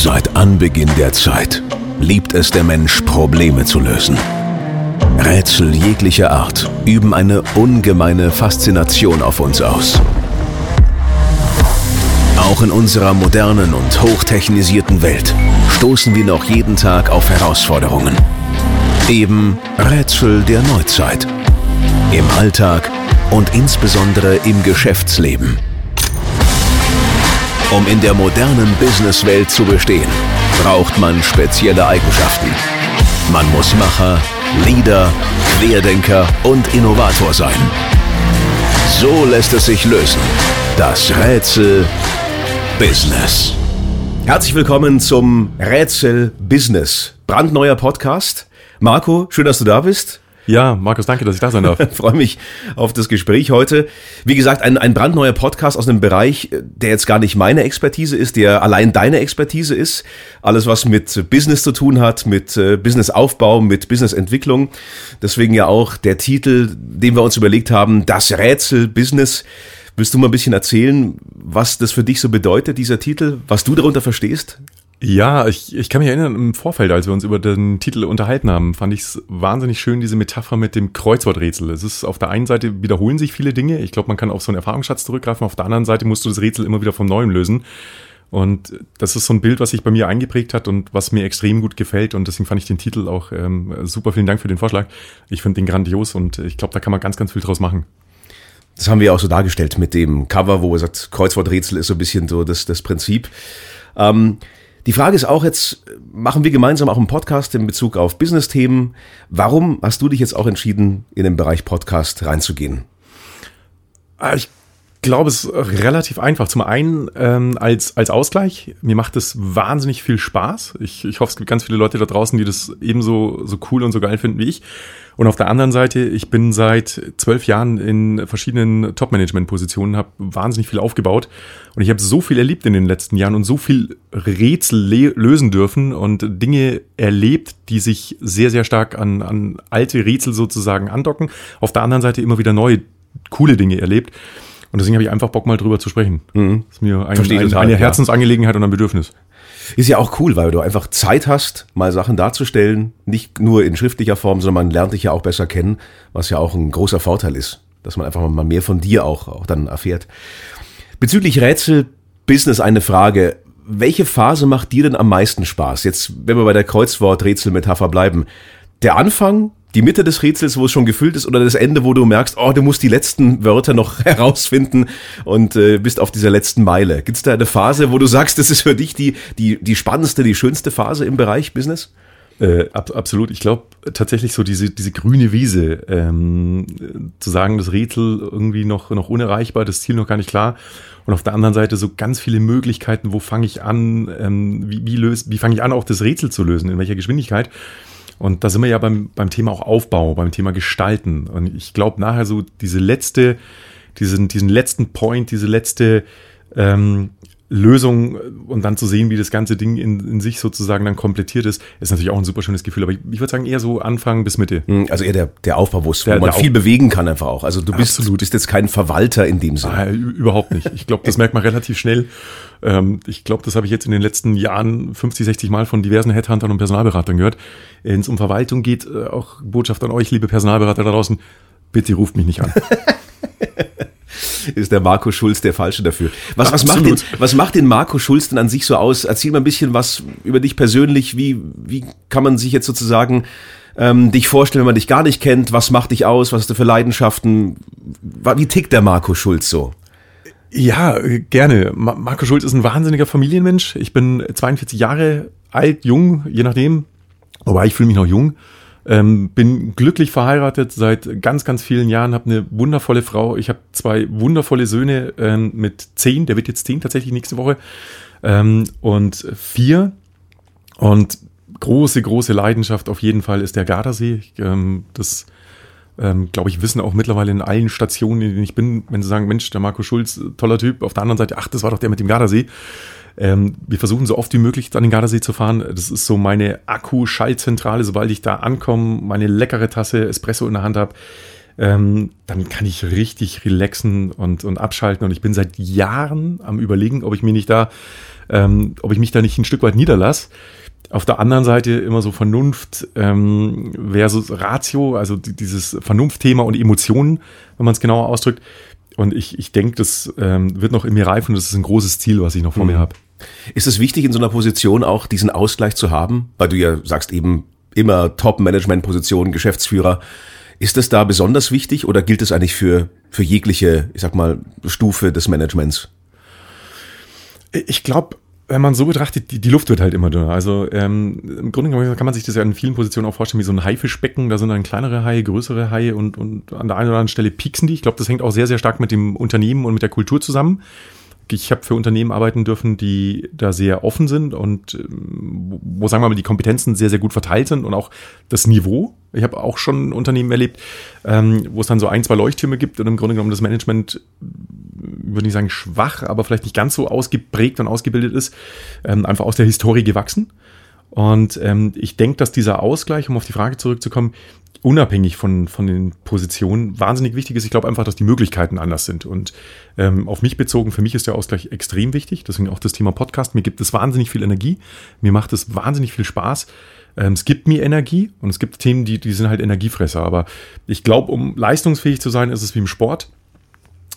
Seit Anbeginn der Zeit liebt es der Mensch, Probleme zu lösen. Rätsel jeglicher Art üben eine ungemeine Faszination auf uns aus. Auch in unserer modernen und hochtechnisierten Welt stoßen wir noch jeden Tag auf Herausforderungen. Eben Rätsel der Neuzeit. Im Alltag und insbesondere im Geschäftsleben. Um in der modernen Businesswelt zu bestehen, braucht man spezielle Eigenschaften. Man muss Macher, Leader, Querdenker und Innovator sein. So lässt es sich lösen. Das Rätsel Business. Herzlich willkommen zum Rätsel Business. Brandneuer Podcast. Marco, schön, dass du da bist. Ja, Markus, danke, dass ich da sein darf. Freue mich auf das Gespräch heute. Wie gesagt, ein, ein brandneuer Podcast aus einem Bereich, der jetzt gar nicht meine Expertise ist, der allein deine Expertise ist. Alles, was mit Business zu tun hat, mit äh, Businessaufbau, mit Businessentwicklung. Deswegen ja auch der Titel, den wir uns überlegt haben, das Rätsel Business. Willst du mal ein bisschen erzählen, was das für dich so bedeutet, dieser Titel, was du darunter verstehst? Ja, ich, ich kann mich erinnern, im Vorfeld, als wir uns über den Titel unterhalten haben, fand ich es wahnsinnig schön, diese Metapher mit dem Kreuzworträtsel. Es ist auf der einen Seite wiederholen sich viele Dinge. Ich glaube, man kann auf so einen Erfahrungsschatz zurückgreifen. Auf der anderen Seite musst du das Rätsel immer wieder vom Neuem lösen. Und das ist so ein Bild, was sich bei mir eingeprägt hat und was mir extrem gut gefällt. Und deswegen fand ich den Titel auch ähm, super. Vielen Dank für den Vorschlag. Ich finde den grandios und ich glaube, da kann man ganz, ganz viel draus machen. Das haben wir auch so dargestellt mit dem Cover, wo er sagt, Kreuzworträtsel ist so ein bisschen so das, das Prinzip. Ähm, die Frage ist auch jetzt, machen wir gemeinsam auch einen Podcast in Bezug auf Business-Themen. Warum hast du dich jetzt auch entschieden, in den Bereich Podcast reinzugehen? Ah, ich glaube, es ist relativ einfach. Zum einen ähm, als, als Ausgleich. Mir macht es wahnsinnig viel Spaß. Ich, ich hoffe, es gibt ganz viele Leute da draußen, die das ebenso so cool und so geil finden wie ich. Und auf der anderen Seite, ich bin seit zwölf Jahren in verschiedenen Top-Management-Positionen, habe wahnsinnig viel aufgebaut und ich habe so viel erlebt in den letzten Jahren und so viel Rätsel lösen dürfen und Dinge erlebt, die sich sehr, sehr stark an, an alte Rätsel sozusagen andocken. Auf der anderen Seite immer wieder neue, coole Dinge erlebt. Und deswegen habe ich einfach Bock, mal drüber zu sprechen. Mhm. Das ist mir ein, ein, eine Herzensangelegenheit und ein Bedürfnis. Ist ja auch cool, weil du einfach Zeit hast, mal Sachen darzustellen, nicht nur in schriftlicher Form, sondern man lernt dich ja auch besser kennen, was ja auch ein großer Vorteil ist, dass man einfach mal mehr von dir auch, auch dann erfährt. Bezüglich Rätsel, Business eine Frage. Welche Phase macht dir denn am meisten Spaß? Jetzt, wenn wir bei der Kreuzwort-Rätsel-Metapher bleiben. Der Anfang die Mitte des Rätsels, wo es schon gefüllt ist, oder das Ende, wo du merkst, oh, du musst die letzten Wörter noch herausfinden und äh, bist auf dieser letzten Meile. Gibt es da eine Phase, wo du sagst, das ist für dich die, die, die spannendste, die schönste Phase im Bereich Business? Äh, ab, absolut. Ich glaube tatsächlich so diese, diese grüne Wiese, ähm, zu sagen, das Rätsel irgendwie noch, noch unerreichbar, das Ziel noch gar nicht klar. Und auf der anderen Seite so ganz viele Möglichkeiten, wo fange ich an, ähm, wie, wie, löse, wie fange ich an, auch das Rätsel zu lösen, in welcher Geschwindigkeit. Und da sind wir ja beim, beim Thema auch Aufbau, beim Thema Gestalten. Und ich glaube nachher so diese letzte, diesen, diesen letzten Point, diese letzte ähm, Lösung und dann zu sehen, wie das ganze Ding in, in sich sozusagen dann komplettiert ist, ist natürlich auch ein super schönes Gefühl. Aber ich, ich würde sagen, eher so Anfang bis Mitte. Hm, also eher der, der Aufbau, wo der, man viel bewegen kann einfach auch. Also du bist, du bist jetzt kein Verwalter in dem Sinne. Ah, überhaupt nicht. Ich glaube, das merkt man relativ schnell. Ähm, ich glaube, das habe ich jetzt in den letzten Jahren 50, 60 Mal von diversen Headhuntern und Personalberatern gehört. Wenn es um Verwaltung geht, äh, auch Botschaft an euch, liebe Personalberater da draußen, bitte ruft mich nicht an. ist der Marco Schulz der Falsche dafür. Was, was, macht den, was macht den Marco Schulz denn an sich so aus? Erzähl mal ein bisschen was über dich persönlich. Wie, wie kann man sich jetzt sozusagen ähm, dich vorstellen, wenn man dich gar nicht kennt? Was macht dich aus? Was hast du für Leidenschaften? Wie tickt der Marco Schulz so? Ja, gerne. Marco Schulz ist ein wahnsinniger Familienmensch. Ich bin 42 Jahre alt, jung, je nachdem. Wobei ich fühle mich noch jung. Ähm, bin glücklich verheiratet seit ganz, ganz vielen Jahren, habe eine wundervolle Frau. Ich habe zwei wundervolle Söhne ähm, mit zehn, der wird jetzt zehn tatsächlich nächste Woche, ähm, und vier. Und große, große Leidenschaft auf jeden Fall ist der Gardasee. Ähm, das ähm, glaube ich, wissen auch mittlerweile in allen Stationen, in denen ich bin, wenn sie sagen, Mensch, der Marco Schulz, toller Typ. Auf der anderen Seite, ach, das war doch der mit dem Gardasee. Ähm, wir versuchen so oft wie möglich an den Gardasee zu fahren. Das ist so meine Akku-Schaltzentrale, sobald ich da ankomme, meine leckere Tasse Espresso in der Hand habe. ähm, dann kann ich richtig relaxen und, und abschalten. Und ich bin seit Jahren am überlegen, ob ich mir nicht da, ähm, ob ich mich da nicht ein Stück weit niederlasse. Auf der anderen Seite immer so Vernunft ähm, versus Ratio, also dieses Vernunftthema und Emotionen, wenn man es genauer ausdrückt. Und ich, ich denke, das ähm, wird noch in mir reifen und das ist ein großes Ziel, was ich noch vor mhm. mir habe. Ist es wichtig, in so einer Position auch diesen Ausgleich zu haben? Weil du ja sagst eben immer Top-Management-Position, Geschäftsführer. Ist das da besonders wichtig oder gilt es eigentlich für, für jegliche, ich sag mal, Stufe des Managements? Ich glaube, wenn man so betrachtet, die, die Luft wird halt immer dünner. Also ähm, im Grunde genommen kann man sich das ja in vielen Positionen auch vorstellen wie so ein Haifischbecken. Da sind dann kleinere Haie, größere Haie und, und an der einen oder anderen Stelle pieksen die. Ich glaube, das hängt auch sehr, sehr stark mit dem Unternehmen und mit der Kultur zusammen ich habe für Unternehmen arbeiten dürfen, die da sehr offen sind und ähm, wo, sagen wir mal, die Kompetenzen sehr, sehr gut verteilt sind und auch das Niveau. Ich habe auch schon Unternehmen erlebt, ähm, wo es dann so ein, zwei Leuchttürme gibt und im Grunde genommen das Management, würde ich sagen, schwach, aber vielleicht nicht ganz so ausgeprägt und ausgebildet ist, ähm, einfach aus der Historie gewachsen. Und ähm, ich denke, dass dieser Ausgleich, um auf die Frage zurückzukommen, unabhängig von, von den Positionen wahnsinnig wichtig ist. Ich glaube einfach, dass die Möglichkeiten anders sind. Und ähm, auf mich bezogen, für mich ist der Ausgleich extrem wichtig. Deswegen auch das Thema Podcast. Mir gibt es wahnsinnig viel Energie. Mir macht es wahnsinnig viel Spaß. Ähm, es gibt mir Energie und es gibt Themen, die, die sind halt Energiefresser. Aber ich glaube, um leistungsfähig zu sein, ist es wie im Sport.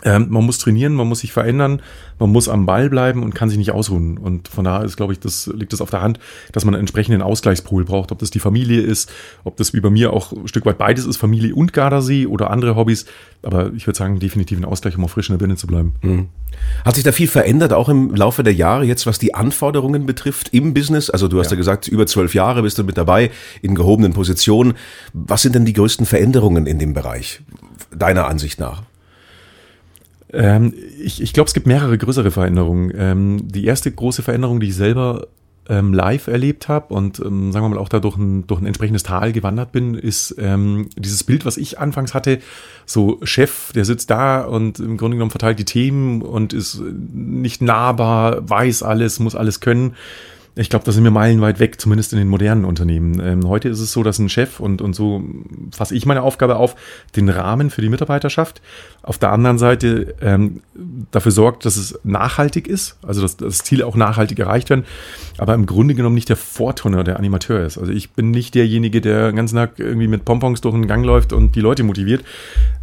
Ähm, man muss trainieren, man muss sich verändern, man muss am Ball bleiben und kann sich nicht ausruhen. Und von daher ist, glaube ich, das liegt es auf der Hand, dass man einen entsprechenden Ausgleichspool braucht. Ob das die Familie ist, ob das wie bei mir auch ein Stück weit beides ist, Familie und Gardasee oder andere Hobbys. Aber ich würde sagen, definitiv ein Ausgleich, um auch frisch in der Birne zu bleiben. Mhm. Hat sich da viel verändert, auch im Laufe der Jahre, jetzt was die Anforderungen betrifft im Business? Also du hast ja, ja gesagt, über zwölf Jahre bist du mit dabei, in gehobenen Positionen. Was sind denn die größten Veränderungen in dem Bereich, deiner Ansicht nach? Ähm, ich ich glaube, es gibt mehrere größere Veränderungen. Ähm, die erste große Veränderung, die ich selber ähm, live erlebt habe und ähm, sagen wir mal auch da durch ein, durch ein entsprechendes Tal gewandert bin, ist ähm, dieses Bild, was ich anfangs hatte, so Chef, der sitzt da und im Grunde genommen verteilt die Themen und ist nicht nahbar, weiß alles, muss alles können. Ich glaube, da sind wir meilenweit weg, zumindest in den modernen Unternehmen. Ähm, heute ist es so, dass ein Chef und, und so fasse ich meine Aufgabe auf, den Rahmen für die Mitarbeiterschaft. Auf der anderen Seite ähm, dafür sorgt, dass es nachhaltig ist, also dass das Ziel auch nachhaltig erreicht werden, aber im Grunde genommen nicht der Vorturner, der Animateur ist. Also ich bin nicht derjenige, der den ganzen Tag irgendwie mit Pompons durch den Gang läuft und die Leute motiviert,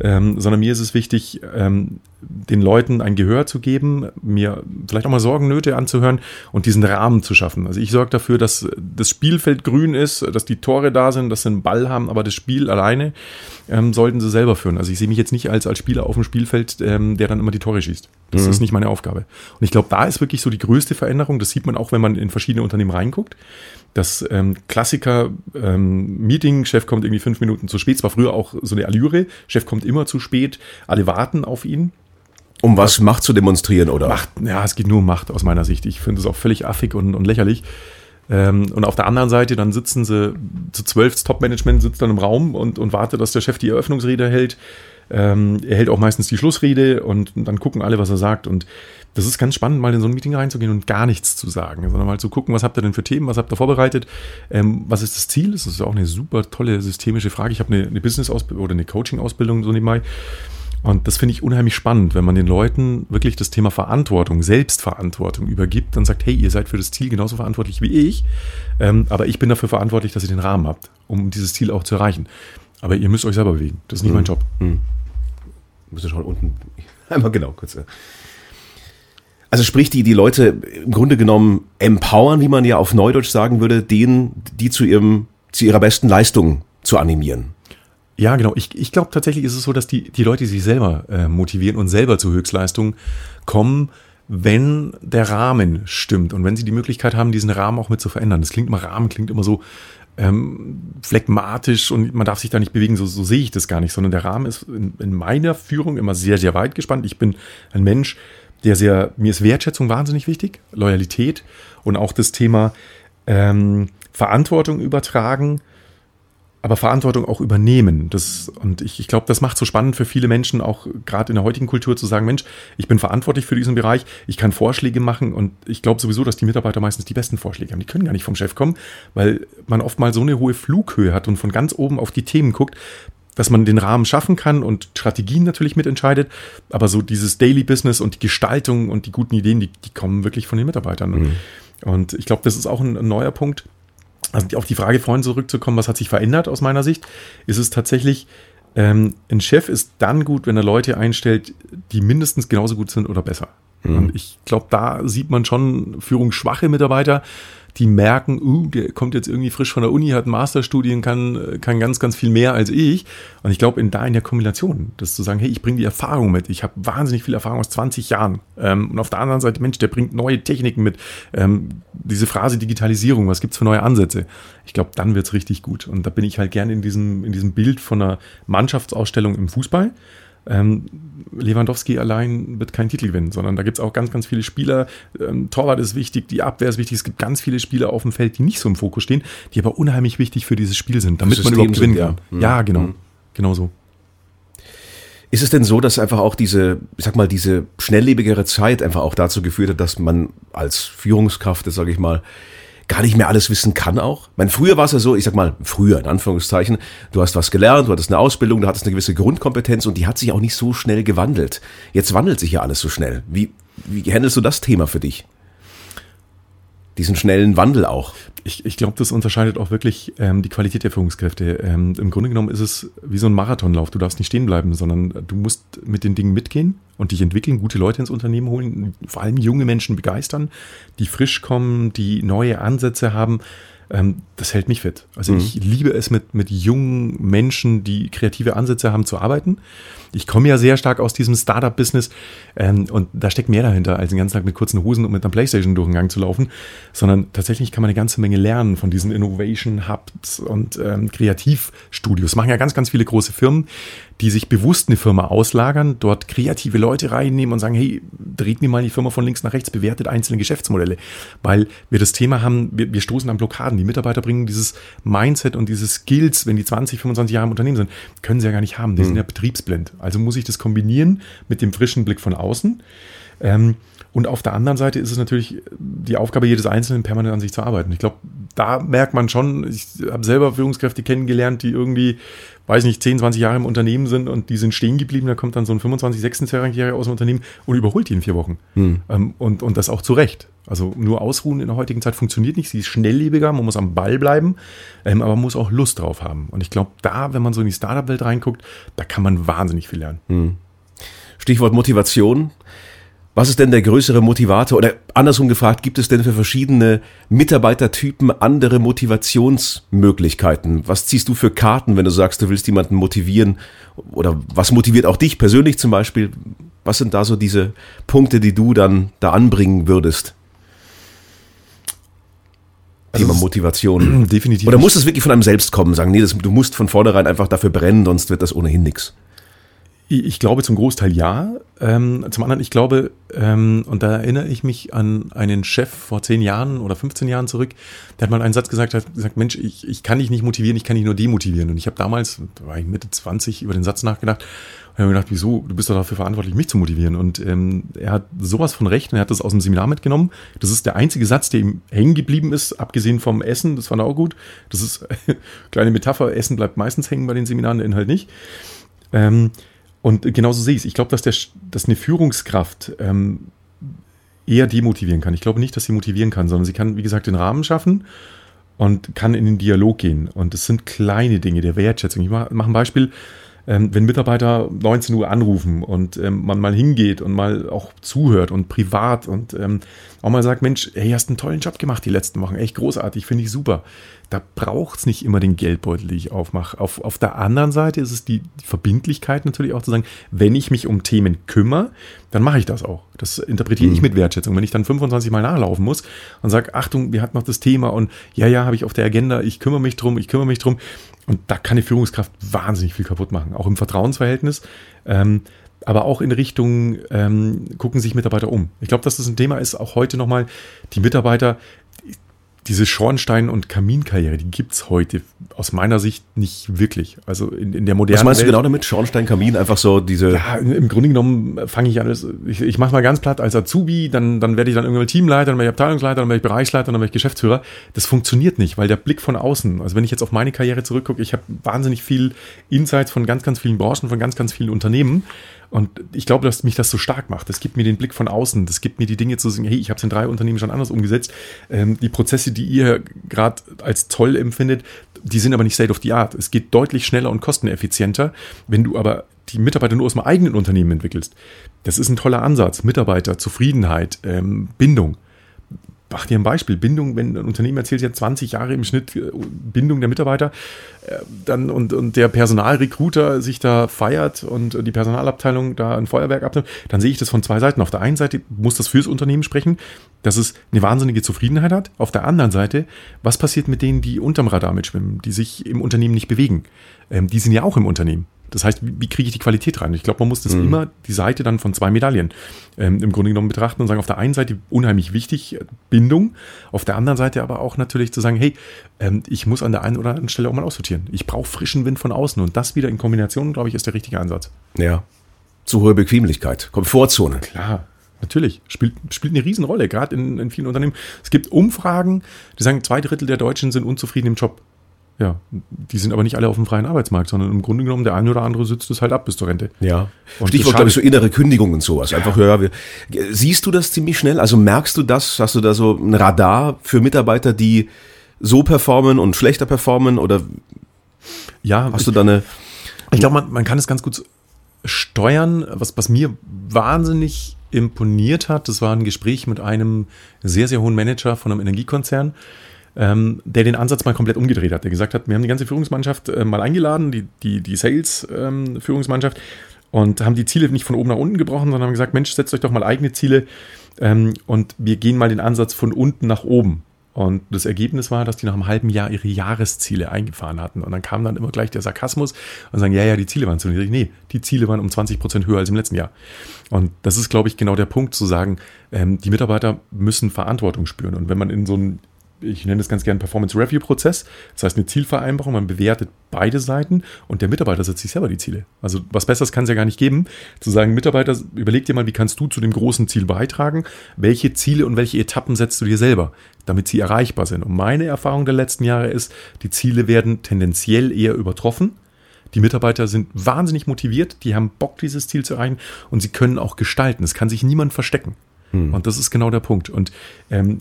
ähm, sondern mir ist es wichtig, ähm, den Leuten ein Gehör zu geben, mir vielleicht auch mal Sorgennöte anzuhören und diesen Rahmen zu schaffen. Also ich sorge dafür, dass das Spielfeld grün ist, dass die Tore da sind, dass sie einen Ball haben, aber das Spiel alleine ähm, sollten sie selber führen. Also ich sehe mich jetzt nicht als, als Spieler auf dem Spielfeld, ähm, der dann immer die Tore schießt. Das mhm. ist nicht meine Aufgabe. Und ich glaube, da ist wirklich so die größte Veränderung. Das sieht man auch, wenn man in verschiedene Unternehmen reinguckt. Das ähm, Klassiker ähm, Meeting, Chef kommt irgendwie fünf Minuten zu spät. Es war früher auch so eine Allüre. Chef kommt immer zu spät. Alle warten auf ihn. Um was Macht zu demonstrieren, oder? Macht, ja, es geht nur um Macht aus meiner Sicht. Ich finde es auch völlig affig und, und lächerlich. Ähm, und auf der anderen Seite, dann sitzen sie zu zwölf, das Top-Management sitzt dann im Raum und, und wartet, dass der Chef die Eröffnungsrede hält. Ähm, er hält auch meistens die Schlussrede und, und dann gucken alle, was er sagt. Und das ist ganz spannend, mal in so ein Meeting reinzugehen und gar nichts zu sagen, sondern mal zu gucken, was habt ihr denn für Themen, was habt ihr vorbereitet, ähm, was ist das Ziel? Das ist auch eine super tolle systemische Frage. Ich habe eine, eine Business-Ausbildung oder eine Coaching-Ausbildung so nebenbei. Und das finde ich unheimlich spannend, wenn man den Leuten wirklich das Thema Verantwortung, Selbstverantwortung übergibt und sagt, hey, ihr seid für das Ziel genauso verantwortlich wie ich, ähm, aber ich bin dafür verantwortlich, dass ihr den Rahmen habt, um dieses Ziel auch zu erreichen. Aber ihr müsst euch selber bewegen. Das ist nicht mhm. mein Job. Mhm. Müsste schon unten. Einmal genau, kurz. Also sprich, die, die Leute im Grunde genommen empowern, wie man ja auf Neudeutsch sagen würde, denen, die zu ihrem, zu ihrer besten Leistung zu animieren. Ja, genau. Ich, ich glaube tatsächlich ist es so, dass die, die Leute sich selber äh, motivieren und selber zu Höchstleistungen kommen, wenn der Rahmen stimmt und wenn sie die Möglichkeit haben, diesen Rahmen auch mit zu verändern. Das klingt immer, Rahmen klingt immer so ähm, phlegmatisch und man darf sich da nicht bewegen, so, so sehe ich das gar nicht, sondern der Rahmen ist in, in meiner Führung immer sehr, sehr weit gespannt. Ich bin ein Mensch, der sehr, mir ist Wertschätzung wahnsinnig wichtig, Loyalität und auch das Thema ähm, Verantwortung übertragen aber Verantwortung auch übernehmen. Das, und ich, ich glaube, das macht so spannend für viele Menschen, auch gerade in der heutigen Kultur, zu sagen, Mensch, ich bin verantwortlich für diesen Bereich, ich kann Vorschläge machen und ich glaube sowieso, dass die Mitarbeiter meistens die besten Vorschläge haben. Die können gar nicht vom Chef kommen, weil man oft mal so eine hohe Flughöhe hat und von ganz oben auf die Themen guckt. dass man den Rahmen schaffen kann und Strategien natürlich mitentscheidet, aber so dieses Daily Business und die Gestaltung und die guten Ideen, die, die kommen wirklich von den Mitarbeitern. Mhm. Und ich glaube, das ist auch ein, ein neuer Punkt. Also auf die Frage vorhin zurückzukommen, was hat sich verändert aus meiner Sicht, ist es tatsächlich, ähm, ein Chef ist dann gut, wenn er Leute einstellt, die mindestens genauso gut sind oder besser. Mhm. Und ich glaube, da sieht man schon führungsschwache Mitarbeiter, die merken, uh, der kommt jetzt irgendwie frisch von der Uni, hat Masterstudien, kann, kann ganz, ganz viel mehr als ich. Und ich glaube, in da in der Kombination, das zu sagen, hey, ich bringe die Erfahrung mit. Ich habe wahnsinnig viel Erfahrung aus 20 Jahren. Ähm, und auf der anderen Seite, Mensch, der bringt neue Techniken mit. Ähm, diese Phrase Digitalisierung, was gibt's für neue Ansätze? Ich glaube, dann wird's richtig gut. Und da bin ich halt gerne in diesem, in diesem Bild von einer Mannschaftsausstellung im Fußball ähm, Lewandowski allein wird keinen Titel gewinnen, sondern da gibt es auch ganz, ganz viele Spieler. Ähm, Torwart ist wichtig, die Abwehr ist wichtig. Es gibt ganz viele Spieler auf dem Feld, die nicht so im Fokus stehen, die aber unheimlich wichtig für dieses Spiel sind, damit man überhaupt gewinnen kann. Ja, ja genau. Mhm. Genau so. Ist es denn so, dass einfach auch diese, ich sag mal, diese schnelllebigere Zeit einfach auch dazu geführt hat, dass man als Führungskraft, sage ich mal, gar nicht mehr alles wissen kann auch. Mein früher war es ja so, ich sag mal, früher in Anführungszeichen, du hast was gelernt, du hattest eine Ausbildung, du hattest eine gewisse Grundkompetenz und die hat sich auch nicht so schnell gewandelt. Jetzt wandelt sich ja alles so schnell. Wie, wie handelst du das Thema für dich? Diesen schnellen Wandel auch. Ich, ich glaube, das unterscheidet auch wirklich ähm, die Qualität der Führungskräfte. Ähm, Im Grunde genommen ist es wie so ein Marathonlauf. Du darfst nicht stehen bleiben, sondern du musst mit den Dingen mitgehen und dich entwickeln, gute Leute ins Unternehmen holen, vor allem junge Menschen begeistern, die frisch kommen, die neue Ansätze haben. Ähm, das hält mich fit. Also mhm. ich liebe es, mit, mit jungen Menschen, die kreative Ansätze haben, zu arbeiten. Ich komme ja sehr stark aus diesem Startup-Business ähm, und da steckt mehr dahinter, als den ganzen Tag mit kurzen Hosen und mit einer Playstation durch den Gang zu laufen, sondern tatsächlich kann man eine ganze Menge lernen von diesen Innovation Hubs und ähm, Kreativstudios. Das machen ja ganz, ganz viele große Firmen, die sich bewusst eine Firma auslagern, dort kreative Leute reinnehmen und sagen, hey, dreht mir mal die Firma von links nach rechts, bewertet einzelne Geschäftsmodelle, weil wir das Thema haben, wir, wir stoßen an Blockaden. Die Mitarbeiter bringen dieses Mindset und diese Skills, wenn die 20, 25 Jahre im Unternehmen sind, können sie ja gar nicht haben. Die mhm. sind ja betriebsblind. Also muss ich das kombinieren mit dem frischen Blick von außen. Ähm, und auf der anderen Seite ist es natürlich die Aufgabe jedes Einzelnen, permanent an sich zu arbeiten. Ich glaube, da merkt man schon, ich habe selber Führungskräfte kennengelernt, die irgendwie, weiß nicht, 10, 20 Jahre im Unternehmen sind und die sind stehen geblieben. Da kommt dann so ein 25, 26-Jähriger aus dem Unternehmen und überholt die in vier Wochen. Hm. Ähm, und, und das auch zu Recht. Also nur ausruhen in der heutigen Zeit funktioniert nicht. Sie ist schnelllebiger, man muss am Ball bleiben, ähm, aber man muss auch Lust drauf haben. Und ich glaube, da, wenn man so in die Startup-Welt reinguckt, da kann man wahnsinnig viel lernen. Hm. Stichwort Motivation. Was ist denn der größere Motivator? Oder andersrum gefragt, gibt es denn für verschiedene Mitarbeitertypen andere Motivationsmöglichkeiten? Was ziehst du für Karten, wenn du sagst, du willst jemanden motivieren? Oder was motiviert auch dich persönlich zum Beispiel? Was sind da so diese Punkte, die du dann da anbringen würdest? Also Thema Motivation. Definitiv. Oder muss es wirklich von einem selbst kommen? Sagen, nee, das, du musst von vornherein einfach dafür brennen, sonst wird das ohnehin nichts. Ich glaube zum Großteil ja. Ähm, zum anderen, ich glaube, ähm, und da erinnere ich mich an einen Chef vor zehn Jahren oder 15 Jahren zurück, der hat mal einen Satz gesagt, hat gesagt, Mensch, ich, ich kann dich nicht motivieren, ich kann dich nur demotivieren. Und ich habe damals, da war ich Mitte 20, über den Satz nachgedacht und habe mir gedacht, wieso, du bist doch dafür verantwortlich, mich zu motivieren. Und ähm, er hat sowas von recht und er hat das aus dem Seminar mitgenommen. Das ist der einzige Satz, der ihm hängen geblieben ist, abgesehen vom Essen, das fand er auch gut. Das ist kleine Metapher, Essen bleibt meistens hängen bei den Seminaren, der Inhalt nicht. Ähm, und genauso sehe ich es. Ich glaube, dass, der, dass eine Führungskraft ähm, eher demotivieren kann. Ich glaube nicht, dass sie motivieren kann, sondern sie kann, wie gesagt, den Rahmen schaffen und kann in den Dialog gehen. Und es sind kleine Dinge der Wertschätzung. Ich mache mach ein Beispiel. Ähm, wenn Mitarbeiter 19 Uhr anrufen und ähm, man mal hingeht und mal auch zuhört und privat und ähm, auch mal sagt, Mensch, hey, hast einen tollen Job gemacht die letzten Wochen, echt großartig, finde ich super. Da braucht es nicht immer den Geldbeutel, den ich aufmache. Auf, auf der anderen Seite ist es die, die Verbindlichkeit natürlich auch zu sagen, wenn ich mich um Themen kümmere, dann mache ich das auch. Das interpretiere mhm. ich mit Wertschätzung. Wenn ich dann 25 Mal nachlaufen muss und sage, Achtung, wir hatten noch das Thema und ja, ja, habe ich auf der Agenda, ich kümmere mich drum, ich kümmere mich drum. Und da kann die Führungskraft wahnsinnig viel kaputt machen, auch im Vertrauensverhältnis. Ähm, aber auch in Richtung ähm, gucken sich Mitarbeiter um. Ich glaube, dass das ein Thema ist, auch heute nochmal, die Mitarbeiter, diese Schornstein- und Kaminkarriere, die gibt es heute aus meiner Sicht nicht wirklich. Also in, in der modernen Was meinst Welt, du genau damit? Schornstein, Kamin, einfach so diese. Ja, im Grunde genommen fange ich alles, ich, ich mache mal ganz platt als Azubi, dann, dann werde ich dann irgendwann Teamleiter, dann werde ich Abteilungsleiter, dann werde ich Bereichsleiter, dann werde ich Geschäftsführer. Das funktioniert nicht, weil der Blick von außen, also wenn ich jetzt auf meine Karriere zurückgucke, ich habe wahnsinnig viel Insights von ganz, ganz vielen Branchen, von ganz, ganz vielen Unternehmen. Und ich glaube, dass mich das so stark macht. Das gibt mir den Blick von außen. Das gibt mir die Dinge zu sagen, hey, ich habe es in drei Unternehmen schon anders umgesetzt. Ähm, die Prozesse, die ihr gerade als toll empfindet, die sind aber nicht state of the art. Es geht deutlich schneller und kosteneffizienter, wenn du aber die Mitarbeiter nur aus dem eigenen Unternehmen entwickelst. Das ist ein toller Ansatz. Mitarbeiter, Zufriedenheit, ähm, Bindung mach dir ein Beispiel, Bindung, wenn ein Unternehmen erzählt ja 20 Jahre im Schnitt äh, Bindung der Mitarbeiter, äh, dann und, und der Personalrecruiter sich da feiert und die Personalabteilung da ein Feuerwerk abnimmt, dann sehe ich das von zwei Seiten. Auf der einen Seite muss das fürs Unternehmen sprechen, dass es eine wahnsinnige Zufriedenheit hat. Auf der anderen Seite, was passiert mit denen, die unterm Radar mitschwimmen, die sich im Unternehmen nicht bewegen? Ähm, die sind ja auch im Unternehmen. Das heißt, wie, wie kriege ich die Qualität rein? Ich glaube, man muss das mhm. immer die Seite dann von zwei Medaillen ähm, im Grunde genommen betrachten und sagen, auf der einen Seite unheimlich wichtig, Bindung, auf der anderen Seite aber auch natürlich zu sagen, hey, ähm, ich muss an der einen oder anderen Stelle auch mal aussortieren. Ich brauche frischen Wind von außen und das wieder in Kombination, glaube ich, ist der richtige Ansatz. Ja. Zu hohe Bequemlichkeit, Komfortzone. Klar. Natürlich, spielt, spielt eine Riesenrolle, gerade in, in vielen Unternehmen. Es gibt Umfragen, die sagen, zwei Drittel der Deutschen sind unzufrieden im Job. Ja, die sind aber nicht alle auf dem freien Arbeitsmarkt, sondern im Grunde genommen der eine oder andere sitzt es halt ab bis zur Rente. Ja. Und Stichwort, glaube ich, so innere Kündigung und sowas. Ja. Einfach, ja, wir, siehst du das ziemlich schnell? Also merkst du das? Hast du da so ein Radar für Mitarbeiter, die so performen und schlechter performen? Oder ja, hast du da eine. Ich glaube, man, man kann es ganz gut steuern. Was, was mir wahnsinnig imponiert hat, das war ein Gespräch mit einem sehr, sehr hohen Manager von einem Energiekonzern ähm, der den Ansatz mal komplett umgedreht hat. Der gesagt hat, wir haben die ganze Führungsmannschaft äh, mal eingeladen, die, die, die Sales-Führungsmannschaft, ähm, und haben die Ziele nicht von oben nach unten gebrochen, sondern haben gesagt, Mensch, setzt euch doch mal eigene Ziele ähm, und wir gehen mal den Ansatz von unten nach oben. Und das Ergebnis war, dass die nach einem halben Jahr ihre Jahresziele eingefahren hatten. Und dann kam dann immer gleich der Sarkasmus und sagen, ja, ja, die Ziele waren zu niedrig. Nee, die Ziele waren um 20 Prozent höher als im letzten Jahr. Und das ist, glaube ich, genau der Punkt zu sagen, ähm, die Mitarbeiter müssen Verantwortung spüren. Und wenn man in so ein ich nenne das ganz gerne Performance Review Prozess. Das heißt, eine Zielvereinbarung, man bewertet beide Seiten und der Mitarbeiter setzt sich selber die Ziele. Also was Besseres kann es ja gar nicht geben, zu sagen, Mitarbeiter, überleg dir mal, wie kannst du zu dem großen Ziel beitragen? Welche Ziele und welche Etappen setzt du dir selber, damit sie erreichbar sind? Und meine Erfahrung der letzten Jahre ist, die Ziele werden tendenziell eher übertroffen. Die Mitarbeiter sind wahnsinnig motiviert, die haben Bock, dieses Ziel zu erreichen und sie können auch gestalten. Es kann sich niemand verstecken. Hm. Und das ist genau der Punkt. Und ähm,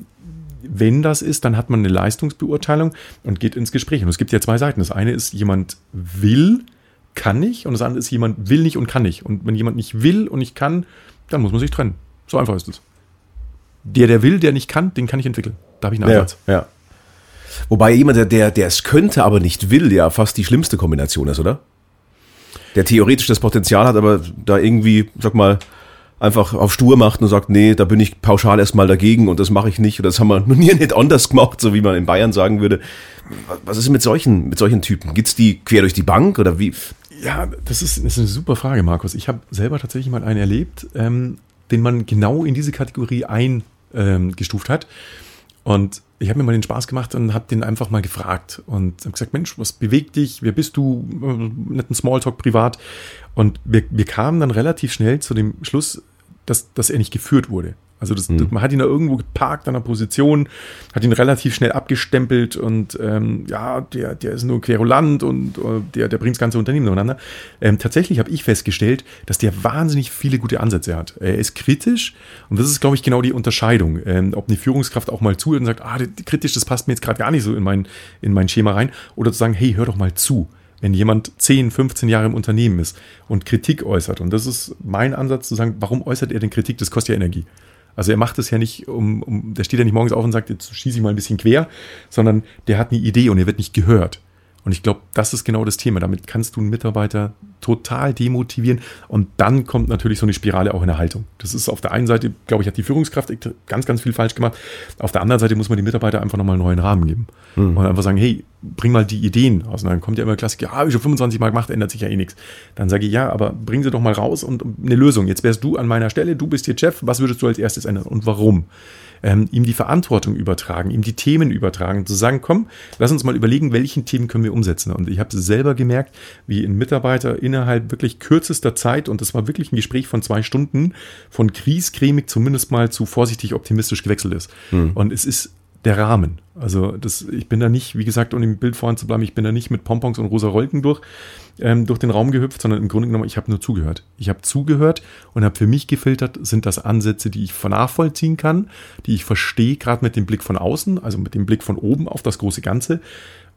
wenn das ist, dann hat man eine Leistungsbeurteilung und geht ins Gespräch. Und es gibt ja zwei Seiten. Das eine ist, jemand will, kann nicht. Und das andere ist, jemand will nicht und kann nicht. Und wenn jemand nicht will und nicht kann, dann muss man sich trennen. So einfach ist es. Der, der will, der nicht kann, den kann ich entwickeln. Da habe ich einen Ansatz. Ja, ja. Wobei jemand, der, der es könnte, aber nicht will, ja fast die schlimmste Kombination ist, oder? Der theoretisch das Potenzial hat, aber da irgendwie, sag mal, einfach auf stur macht und sagt, nee, da bin ich pauschal erstmal dagegen und das mache ich nicht oder das haben wir nun hier nicht anders gemacht, so wie man in Bayern sagen würde. Was ist mit solchen, mit solchen Typen? Gibt's die quer durch die Bank oder wie? Ja, das ist, das ist eine super Frage, Markus. Ich habe selber tatsächlich mal einen erlebt, ähm, den man genau in diese Kategorie eingestuft ähm, hat. Und ich habe mir mal den Spaß gemacht und habe den einfach mal gefragt und habe gesagt, Mensch, was bewegt dich? Wer bist du? Netten Smalltalk privat. Und wir, wir kamen dann relativ schnell zu dem Schluss, dass, dass er nicht geführt wurde. Also das, mhm. man hat ihn da irgendwo geparkt an der Position, hat ihn relativ schnell abgestempelt und ähm, ja, der, der ist nur querulant und uh, der, der bringt das ganze Unternehmen durcheinander. Ähm, tatsächlich habe ich festgestellt, dass der wahnsinnig viele gute Ansätze hat. Er ist kritisch und das ist, glaube ich, genau die Unterscheidung. Ähm, ob eine Führungskraft auch mal zuhört und sagt, ah, kritisch, das passt mir jetzt gerade gar nicht so in mein, in mein Schema rein. Oder zu sagen, hey, hör doch mal zu wenn jemand 10, 15 Jahre im Unternehmen ist und Kritik äußert. Und das ist mein Ansatz zu sagen, warum äußert er denn Kritik? Das kostet ja Energie. Also er macht es ja nicht, um, um, der steht ja nicht morgens auf und sagt, jetzt schieße ich mal ein bisschen quer, sondern der hat eine Idee und er wird nicht gehört. Und ich glaube, das ist genau das Thema. Damit kannst du einen Mitarbeiter total demotivieren. Und dann kommt natürlich so eine Spirale auch in der Haltung. Das ist auf der einen Seite, glaube ich, hat die Führungskraft ganz, ganz viel falsch gemacht. Auf der anderen Seite muss man den Mitarbeiter einfach nochmal einen neuen Rahmen geben. Mhm. Und einfach sagen, hey, bring mal die Ideen aus. Und dann kommt ja immer Klassik, ja, habe ich schon 25 Mal gemacht, ändert sich ja eh nichts. Dann sage ich, ja, aber bring sie doch mal raus und eine Lösung. Jetzt wärst du an meiner Stelle, du bist hier Chef, was würdest du als erstes ändern und warum? Ähm, ihm die Verantwortung übertragen, ihm die Themen übertragen, zu sagen, komm, lass uns mal überlegen, welchen Themen können wir umsetzen. Und ich habe selber gemerkt, wie ein Mitarbeiter innerhalb wirklich kürzester Zeit, und das war wirklich ein Gespräch von zwei Stunden, von griescremig zumindest mal zu vorsichtig optimistisch gewechselt ist. Hm. Und es ist der Rahmen. Also das, ich bin da nicht, wie gesagt, um im Bild vorhin zu bleiben, ich bin da nicht mit Pompons und rosa Rolken durch, ähm, durch den Raum gehüpft, sondern im Grunde genommen, ich habe nur zugehört. Ich habe zugehört und habe für mich gefiltert, sind das Ansätze, die ich nachvollziehen kann, die ich verstehe, gerade mit dem Blick von außen, also mit dem Blick von oben auf das große Ganze.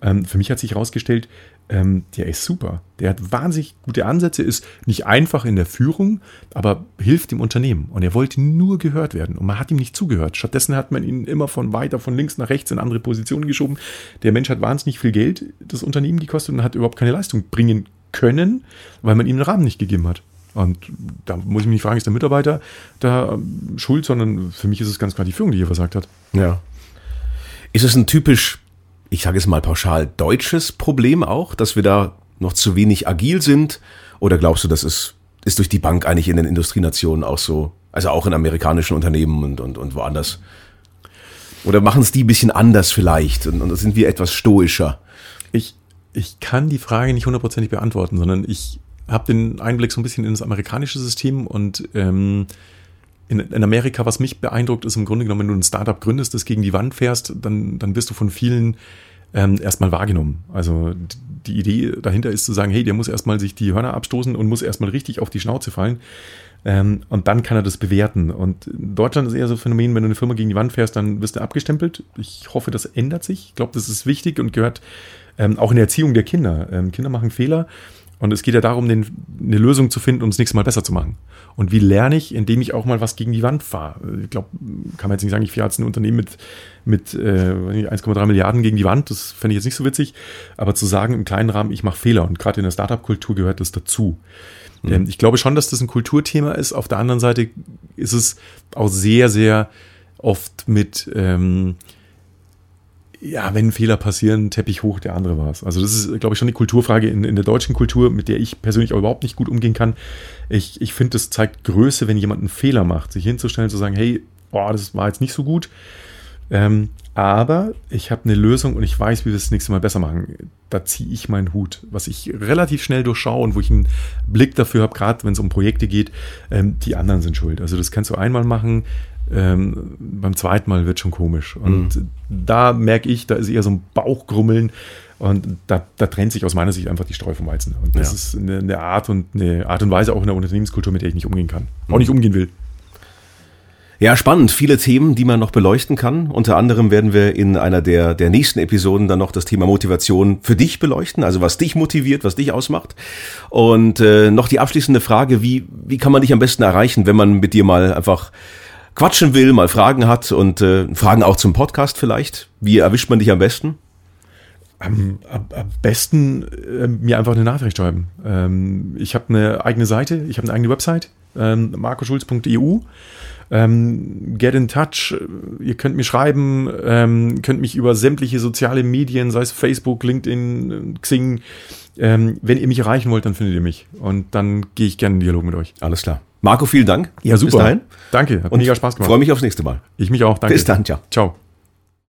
Ähm, für mich hat sich herausgestellt, ähm, der ist super. Der hat wahnsinnig gute Ansätze, ist nicht einfach in der Führung, aber hilft dem Unternehmen. Und er wollte nur gehört werden und man hat ihm nicht zugehört. Stattdessen hat man ihn immer von weiter von links nach rechts in andere Positionen geschoben. Der Mensch hat wahnsinnig viel Geld, das Unternehmen gekostet und hat überhaupt keine Leistung bringen können, weil man ihm den Rahmen nicht gegeben hat. Und da muss ich mich nicht fragen, ist der Mitarbeiter da ähm, schuld, sondern für mich ist es ganz klar die Führung, die hier versagt hat. Ja. Ist es ein typisch ich sage es mal pauschal, deutsches Problem auch, dass wir da noch zu wenig agil sind? Oder glaubst du, das ist, ist durch die Bank eigentlich in den Industrienationen auch so? Also auch in amerikanischen Unternehmen und, und, und woanders? Oder machen es die ein bisschen anders vielleicht und, und sind wir etwas stoischer? Ich, ich kann die Frage nicht hundertprozentig beantworten, sondern ich habe den Einblick so ein bisschen in das amerikanische System und ähm, in, in Amerika, was mich beeindruckt, ist im Grunde genommen, wenn du ein Startup gründest, das gegen die Wand fährst, dann, dann wirst du von vielen ähm, erstmal wahrgenommen. Also die Idee dahinter ist zu sagen, hey, der muss erstmal sich die Hörner abstoßen und muss erstmal richtig auf die Schnauze fallen. Ähm, und dann kann er das bewerten. Und in Deutschland ist eher so ein Phänomen, wenn du eine Firma gegen die Wand fährst, dann wirst du abgestempelt. Ich hoffe, das ändert sich. Ich glaube, das ist wichtig und gehört ähm, auch in der Erziehung der Kinder. Ähm, Kinder machen Fehler und es geht ja darum, den, eine Lösung zu finden, um das nächste Mal besser zu machen. Und wie lerne ich, indem ich auch mal was gegen die Wand fahre? Ich glaube, kann man jetzt nicht sagen, ich fahre jetzt ein Unternehmen mit, mit äh, 1,3 Milliarden gegen die Wand. Das fände ich jetzt nicht so witzig. Aber zu sagen, im kleinen Rahmen, ich mache Fehler. Und gerade in der Startup-Kultur gehört das dazu. Mhm. Ähm, ich glaube schon, dass das ein Kulturthema ist. Auf der anderen Seite ist es auch sehr, sehr oft mit... Ähm, ja, wenn Fehler passieren, Teppich hoch, der andere war es. Also das ist, glaube ich, schon die Kulturfrage in, in der deutschen Kultur, mit der ich persönlich auch überhaupt nicht gut umgehen kann. Ich, ich finde, das zeigt Größe, wenn jemand einen Fehler macht, sich hinzustellen, zu sagen, hey, boah, das war jetzt nicht so gut. Ähm, aber ich habe eine Lösung und ich weiß, wie wir das nächste Mal besser machen. Da ziehe ich meinen Hut, was ich relativ schnell durchschaue und wo ich einen Blick dafür habe, gerade wenn es um Projekte geht, ähm, die anderen sind schuld. Also das kannst du einmal machen, ähm, beim zweiten Mal wird schon komisch. Und mhm. da merke ich, da ist eher so ein Bauchgrummeln. Und da, da, trennt sich aus meiner Sicht einfach die Streu vom Weizen. Und das ja. ist eine, eine, Art und eine Art und Weise auch in der Unternehmenskultur, mit der ich nicht umgehen kann. Mhm. Auch nicht umgehen will. Ja, spannend. Viele Themen, die man noch beleuchten kann. Unter anderem werden wir in einer der, der nächsten Episoden dann noch das Thema Motivation für dich beleuchten. Also was dich motiviert, was dich ausmacht. Und äh, noch die abschließende Frage, wie, wie kann man dich am besten erreichen, wenn man mit dir mal einfach quatschen will, mal Fragen hat und äh, Fragen auch zum Podcast vielleicht. Wie erwischt man dich am besten? Am, am, am besten äh, mir einfach eine Nachricht schreiben. Ähm, ich habe eine eigene Seite, ich habe eine eigene Website, ähm, marcoschulz.eu. Ähm, get in touch, ihr könnt mir schreiben, ähm, könnt mich über sämtliche soziale Medien, sei es Facebook, LinkedIn, Xing, ähm, wenn ihr mich erreichen wollt, dann findet ihr mich. Und dann gehe ich gerne in Dialog mit euch. Alles klar. Marco, vielen Dank. Ja, super. Bis dahin. Danke, hat Und mega Spaß gemacht. Freue mich aufs nächste Mal. Ich mich auch. Danke. Bis dann, ciao. Ciao.